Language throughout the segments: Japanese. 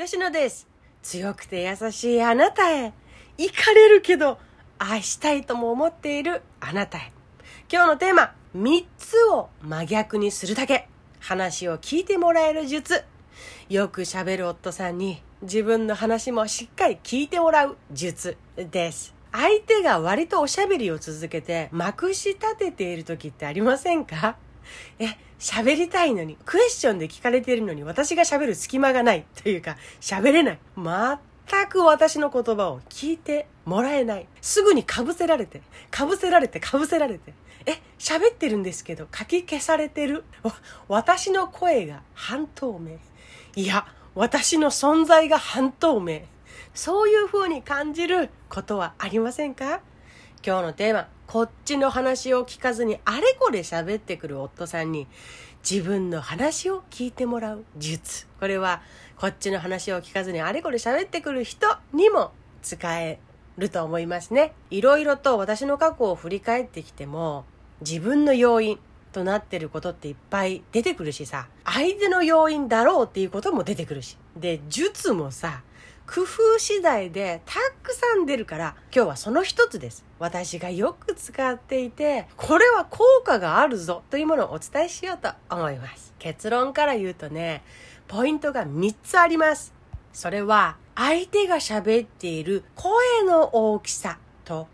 吉野です。強くて優しいあなたへ。行かれるけど、愛したいとも思っているあなたへ。今日のテーマ、3つを真逆にするだけ。話を聞いてもらえる術。よく喋る夫さんに自分の話もしっかり聞いてもらう術です。相手が割とおしゃべりを続けてまくし立てている時ってありませんか？え、喋りたいのに、クエスチョンで聞かれているのに私が喋る隙間がないというか、喋れない。全く私の言葉を聞いてもらえない。すぐに被せられて、被せられて、被せられて。え、喋ってるんですけど、書き消されてる。私の声が半透明。いや、私の存在が半透明。そういう風に感じることはありませんか？今日のテーマ、こっちの話を聞かずにあれこれ喋ってくる夫さんに自分の話を聞いてもらう術。これはこっちの話を聞かずにあれこれ喋ってくる人にも使えると思いますね。いろいろと私の過去を振り返ってきても自分の要因となってることっていっぱい出てくるしさ、相手の要因だろうっていうことも出てくるし。で、術もさ、工夫次第でたくさん出るから今日はその一つです。私がよく使っていてこれは効果があるぞというものをお伝えしようと思います。結論から言うとねポイントが3つあります。それは相手が喋っている声の大きさと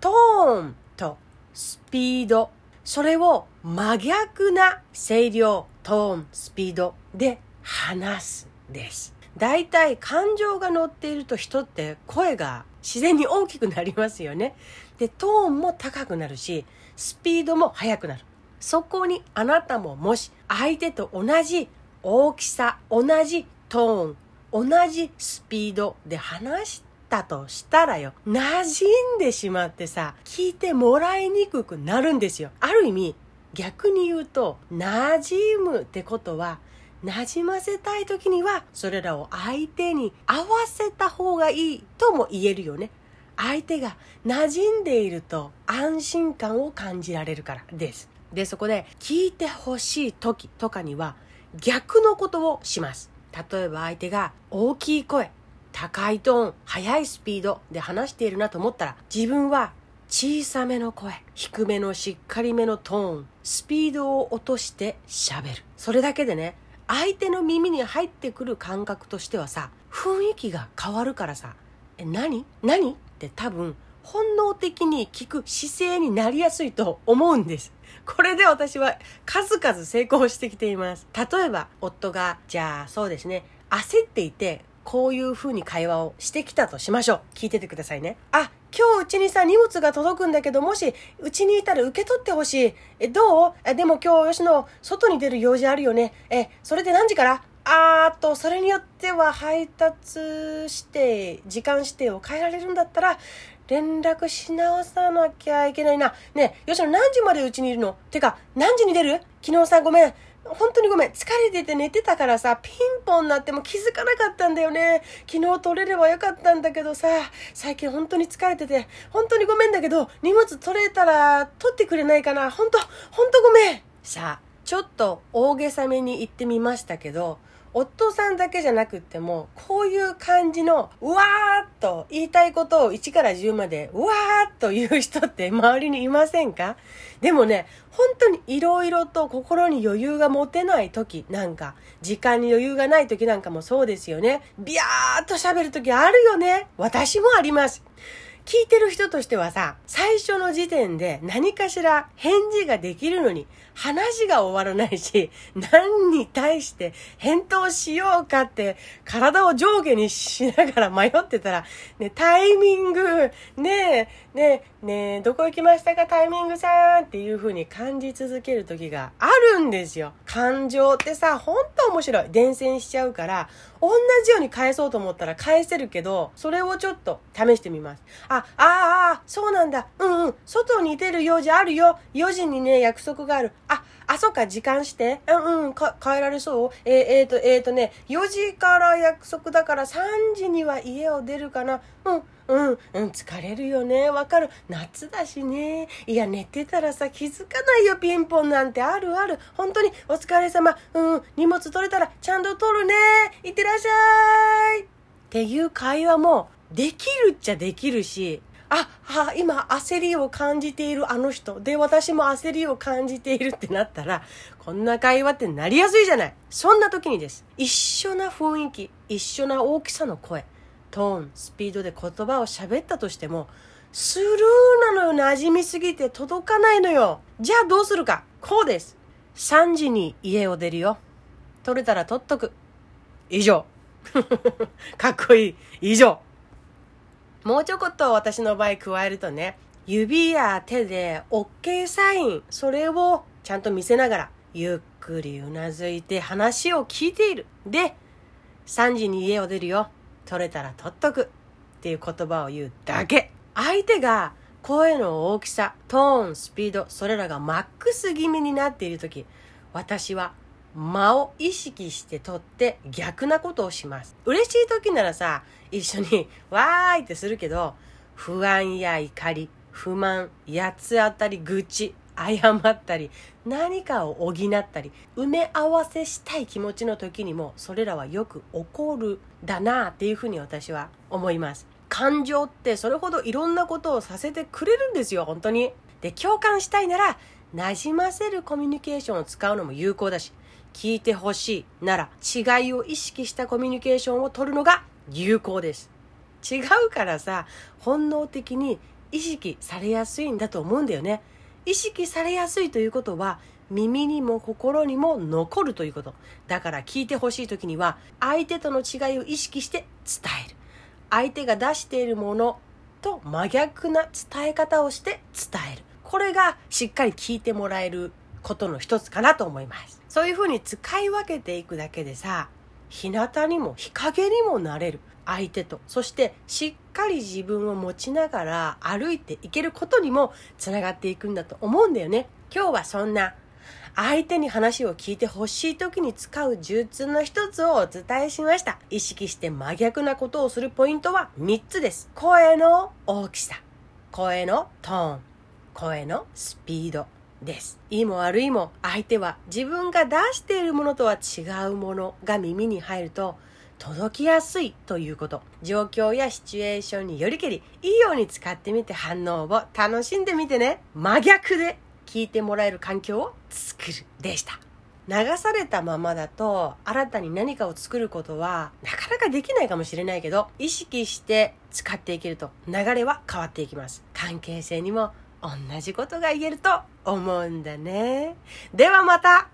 トーンとスピードそれを真逆な声量トーンスピードで話すです大体感情が乗っていると人って声が自然に大きくなりますよね。で、トーンも高くなるし、スピードも速くなる。そこにあなたももし相手と同じ大きさ、同じトーン、同じスピードで話したとしたらよ、馴染んでしまってさ、聞いてもらいにくくなるんですよ。ある意味、逆に言うと、馴染むってことは、馴染ませたい時にはそれらを相手に合わせた方がいいとも言えるよね。相手が馴染んでいると安心感を感じられるからです。でそこで聞いてほしい時とかには逆のことをします。例えば相手が大きい声高いトーン速いスピードで話しているなと思ったら自分は小さめの声低めのしっかりめのトーンスピードを落として喋る。それだけでね相手の耳に入ってくる感覚としてはさ雰囲気が変わるからさ「え何？何?」って多分本能的に聞く姿勢になりやすいと思うんです。これで私は数々成功してきています。例えば夫がじゃあそうですね。焦っていてこういう風に会話をしてきたとしましょう聞いててくださいねあ今日うちにさ、荷物が届くんだけど、もし、うちにいたら受け取ってほしい。え、どう？え、でも今日、吉野、外に出る用事あるよね。え、それで何時から？あーっと、それによっては配達して、時間指定を変えられるんだったら、連絡し直さなきゃいけないな。ねえ、吉野何時までうちにいるの？てか、何時に出る？昨日さ、ごめん。本当にごめん。疲れてて寝てたからさ、ピンポンになっても気づかなかったんだよね。昨日取れればよかったんだけどさ、最近本当に疲れてて、本当にごめんだけど、荷物取れたら取ってくれないかな。本当、本当ごめん。さあ、ちょっと大げさめに言ってみましたけど、夫さんだけじゃなくっても、こういう感じの、うわーっと言いたいことを1から10まで、うわーっと言う人って周りにいませんか？でもね、本当に色々と心に余裕が持てない時なんか、時間に余裕がない時なんかもそうですよね。ビヤーっと喋る時あるよね。私もあります。聞いてる人としてはさ、最初の時点で何かしら返事ができるのに話が終わらないし、何に対して返答しようかって体を上下にしながら迷ってたら、ね、タイミング、ねえ、ねえ、ねえ、どこ行きましたか？タイミングさんっていう風に感じ続ける時があるんですよ。感情ってさ、ほんと面白い。伝染しちゃうから、同じように返そうと思ったら返せるけど、それをちょっと試してみます。あ、ああ、そうなんだ。うんうん。外に出る用事あるよ。4時にね、約束がある。あ、あ、そっか、時間して。うんうん、か、変えられそう？えー、えー、と、えー、とね、4時から約束だから3時には家を出るかな。うん。うん、うん、疲れるよね。わかる。夏だしね。いや、寝てたらさ、気づかないよ、ピンポンなんてあるある。本当に、お疲れ様。うん、荷物取れたら、ちゃんと取るね。いってらっしゃい。っていう会話もできるっちゃできるし、あ、あ、今焦りを感じているあの人。で、私も焦りを感じているってなったら、こんな会話ってなりやすいじゃない。そんな時にです。一緒な雰囲気、一緒な大きさの声、トーン、スピードで言葉を喋ったとしても、スルーなのよ。馴染みすぎて届かないのよ。じゃあどうするか。こうです。3時に家を出るよ。取れたら取っとく。以上。かっこいい。以上。もうちょこっと私の場合加えるとね、指や手で OK サイン、それをちゃんと見せながら、ゆっくりうなずいて話を聞いている。で、3時に家を出るよ。取れたら取っとく。っていう言葉を言うだけ。相手が声の大きさ、トーン、スピード、それらがマックス気味になっている時、私は間を意識して取って逆なことをします。嬉しい時ならさ、一緒に わーいってするけど、不安や怒り、不満、八つ当たり、愚痴、謝ったり、何かを補ったり、埋め合わせしたい気持ちの時にも、それらはよく起こるだなっていうふうに私は思います。感情ってそれほどいろんなことをさせてくれるんですよ、本当に。で、共感したいなら、馴染ませるコミュニケーションを使うのも有効だし、聞いてほしいなら違いを意識したコミュニケーションを取るのが有効です。違うからさ、本能的に意識されやすいんだと思うんだよね。意識されやすいということは耳にも心にも残るということ。だから聞いてほしい時には相手との違いを意識して伝える。相手が出しているものと真逆な伝え方をして伝える。これがしっかり聞いてもらえることの一つかなと思います。そういうふうに使い分けていくだけでさ、日向にも日陰にもなれる相手と、そしてしっかり自分を持ちながら歩いていけることにもつながっていくんだと思うんだよね。今日はそんな相手に話を聞いてほしい時に使う術の一つをお伝えしました。意識して真逆なことをするポイントは3つです。声の大きさ、声のトーン、声のスピード。です。いいも悪いも相手は自分が出しているものとは違うものが耳に入ると届きやすいということ。状況やシチュエーションによりけり、いいように使ってみて反応を楽しんでみてね。真逆で聞いてもらえる環境を作るでした。流されたままだと新たに何かを作ることはなかなかできないかもしれないけど意識して使っていけると流れは変わっていきます関係性にも同じことが言えると思うんだね。ではまた